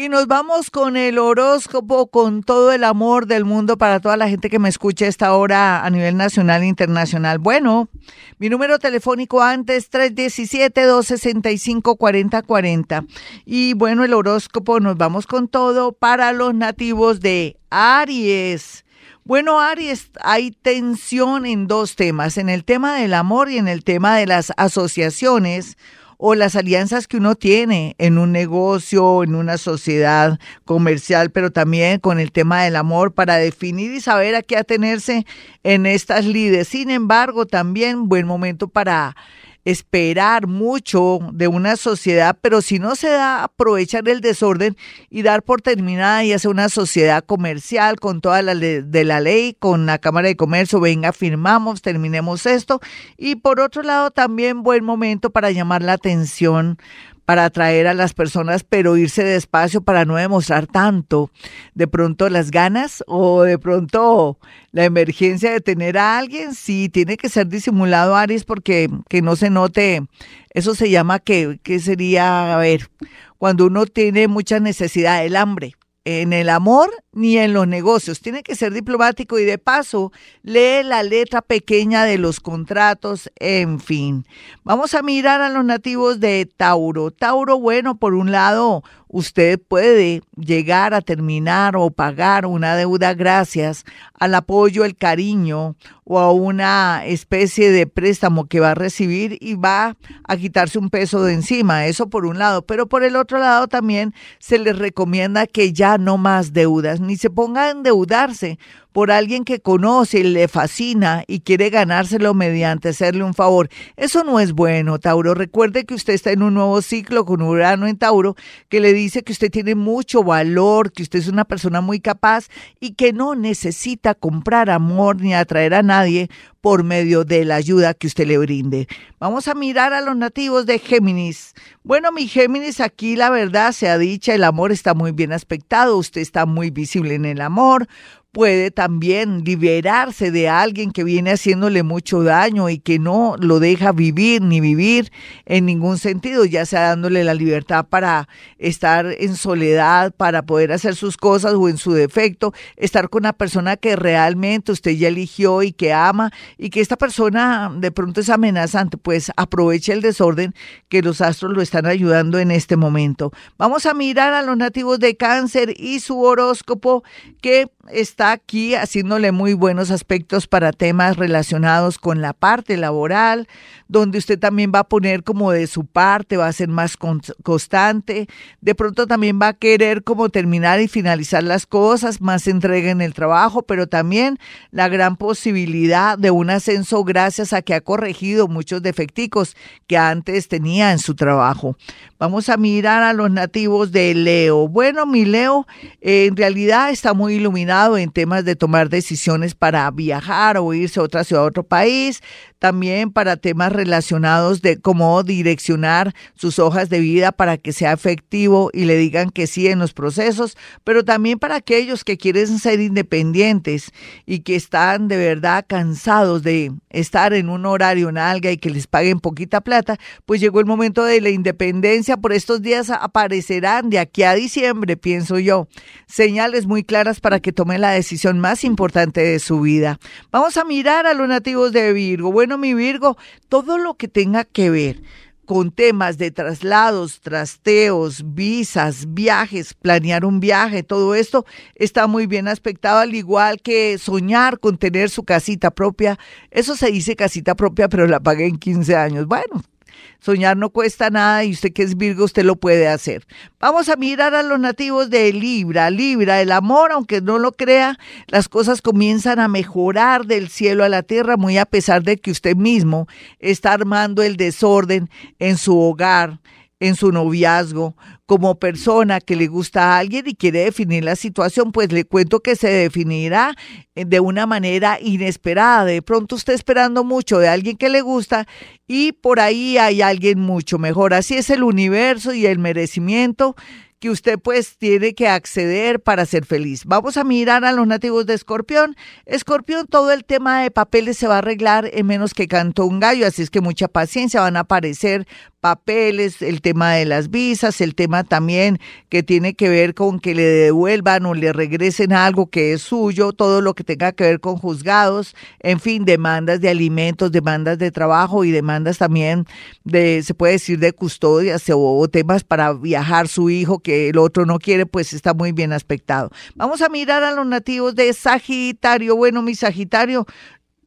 Y nos vamos con el horóscopo, con todo el amor del mundo para toda la gente que me escucha esta hora a nivel nacional e internacional. Bueno, mi número telefónico antes 317-265-4040. Y bueno, el horóscopo, nos vamos con todo para los nativos de Aries. Bueno, Aries, hay tensión en dos temas, en el tema del amor y en el tema de las asociaciones o las alianzas que uno tiene en un negocio, en una sociedad comercial, pero también con el tema del amor para definir y saber a qué atenerse en estas lides. Sin embargo, también buen momento para esperar mucho de una sociedad, pero si no se da, aprovechar el desorden y dar por terminada y hacer una sociedad comercial con toda la de la ley, con la Cámara de Comercio, venga, firmamos, terminemos esto. Y por otro lado, también buen momento para llamar la atención para atraer a las personas, pero irse despacio para no demostrar tanto de pronto las ganas o de pronto la emergencia de tener a alguien. Sí, tiene que ser disimulado, Aries, porque que no se note. Eso se llama que, que sería, a ver, cuando uno tiene mucha necesidad, el hambre en el amor ni en los negocios. Tiene que ser diplomático y de paso lee la letra pequeña de los contratos, en fin. Vamos a mirar a los nativos de Tauro. Tauro, bueno, por un lado, usted puede llegar a terminar o pagar una deuda gracias al apoyo, el cariño o a una especie de préstamo que va a recibir y va a quitarse un peso de encima. Eso por un lado. Pero por el otro lado también se les recomienda que ya no más deudas, ni se ponga a endeudarse por alguien que conoce y le fascina y quiere ganárselo mediante hacerle un favor. Eso no es bueno, Tauro. Recuerde que usted está en un nuevo ciclo con Urano en Tauro que le dice que usted tiene mucho valor, que usted es una persona muy capaz y que no necesita comprar amor ni atraer a nadie por medio de la ayuda que usted le brinde. Vamos a mirar a los nativos de Géminis. Bueno, mi Géminis, aquí la verdad sea dicha, el amor está muy bien aspectado, usted está muy visible en el amor, puede también liberarse de alguien que viene haciéndole mucho daño y que no lo deja vivir ni vivir en ningún sentido, ya sea dándole la libertad para estar en soledad, para poder hacer sus cosas o en su defecto, estar con una persona que realmente usted ya eligió y que ama y que esta persona de pronto es amenazante, pues aproveche el desorden que los astros lo están ayudando en este momento. Vamos a mirar a los nativos de cáncer y su horóscopo que está aquí haciéndole muy buenos aspectos para temas relacionados con la parte laboral, donde usted también va a poner como de su parte, va a ser más constante, de pronto también va a querer como terminar y finalizar las cosas, más entrega en el trabajo, pero también la gran posibilidad de un ascenso gracias a que ha corregido muchos defecticos que antes tenía en su trabajo. Vamos a mirar a los nativos de Leo. Bueno, mi Leo en realidad está muy iluminado en temas de tomar decisiones para viajar o irse a otra ciudad, a otro país, también para temas relacionados de cómo direccionar sus hojas de vida para que sea efectivo y le digan que sí en los procesos, pero también para aquellos que quieren ser independientes y que están de verdad cansados de estar en un horario en alga y que les paguen poquita plata, pues llegó el momento de la independencia. Por estos días aparecerán de aquí a diciembre, pienso yo, señales muy claras para que la decisión más importante de su vida. Vamos a mirar a los nativos de Virgo. Bueno, mi Virgo, todo lo que tenga que ver con temas de traslados, trasteos, visas, viajes, planear un viaje, todo esto está muy bien aspectado, al igual que soñar con tener su casita propia. Eso se dice casita propia, pero la pagué en 15 años. Bueno, Soñar no cuesta nada y usted que es Virgo, usted lo puede hacer. Vamos a mirar a los nativos de Libra. Libra, el amor, aunque no lo crea, las cosas comienzan a mejorar del cielo a la tierra, muy a pesar de que usted mismo está armando el desorden en su hogar en su noviazgo, como persona que le gusta a alguien y quiere definir la situación, pues le cuento que se definirá de una manera inesperada. De pronto usted esperando mucho de alguien que le gusta y por ahí hay alguien mucho mejor. Así es el universo y el merecimiento que usted pues tiene que acceder para ser feliz. Vamos a mirar a los nativos de Escorpión. Escorpión, todo el tema de papeles se va a arreglar en menos que cantó un gallo, así es que mucha paciencia, van a aparecer papeles, el tema de las visas, el tema también que tiene que ver con que le devuelvan o le regresen algo que es suyo, todo lo que tenga que ver con juzgados, en fin, demandas de alimentos, demandas de trabajo y demandas también de, se puede decir, de custodias o, temas para viajar su hijo el otro no quiere, pues está muy bien aspectado. Vamos a mirar a los nativos de Sagitario. Bueno, mi Sagitario,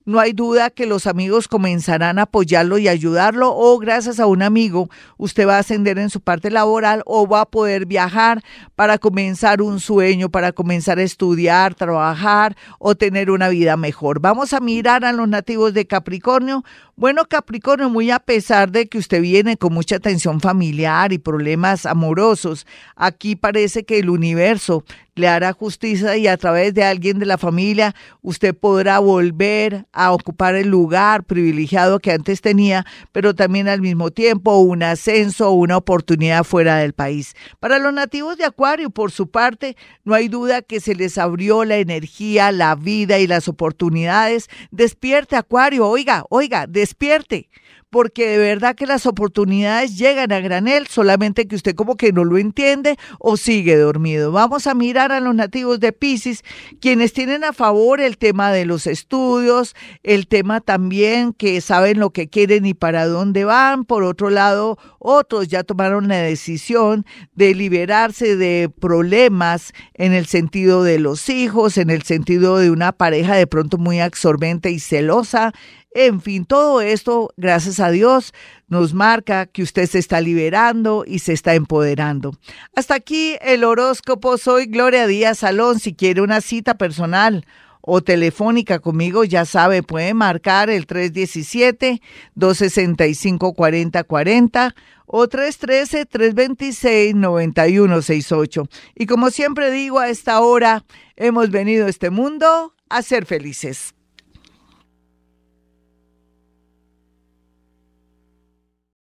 no hay duda que los amigos comenzarán a apoyarlo y ayudarlo o gracias a un amigo usted va a ascender en su parte laboral o va a poder viajar para comenzar un sueño, para comenzar a estudiar, trabajar o tener una vida mejor. Vamos a mirar a los nativos de Capricornio. Bueno, Capricornio, muy a pesar de que usted viene con mucha tensión familiar y problemas amorosos, aquí parece que el universo le hará justicia y a través de alguien de la familia usted podrá volver a ocupar el lugar privilegiado que antes tenía, pero también al mismo tiempo un ascenso o una oportunidad fuera del país. Para los nativos de Acuario, por su parte, no hay duda que se les abrió la energía, la vida y las oportunidades. Despierte Acuario, oiga, oiga, despierte porque de verdad que las oportunidades llegan a granel, solamente que usted como que no lo entiende o sigue dormido. Vamos a mirar a los nativos de Pisces, quienes tienen a favor el tema de los estudios, el tema también que saben lo que quieren y para dónde van. Por otro lado, otros ya tomaron la decisión de liberarse de problemas en el sentido de los hijos, en el sentido de una pareja de pronto muy absorbente y celosa, en fin, todo esto, gracias a Dios, nos marca que usted se está liberando y se está empoderando. Hasta aquí el horóscopo. Soy Gloria Díaz Salón. Si quiere una cita personal o telefónica conmigo, ya sabe, puede marcar el 317-265-4040 o 313-326-9168. Y como siempre digo, a esta hora hemos venido a este mundo a ser felices.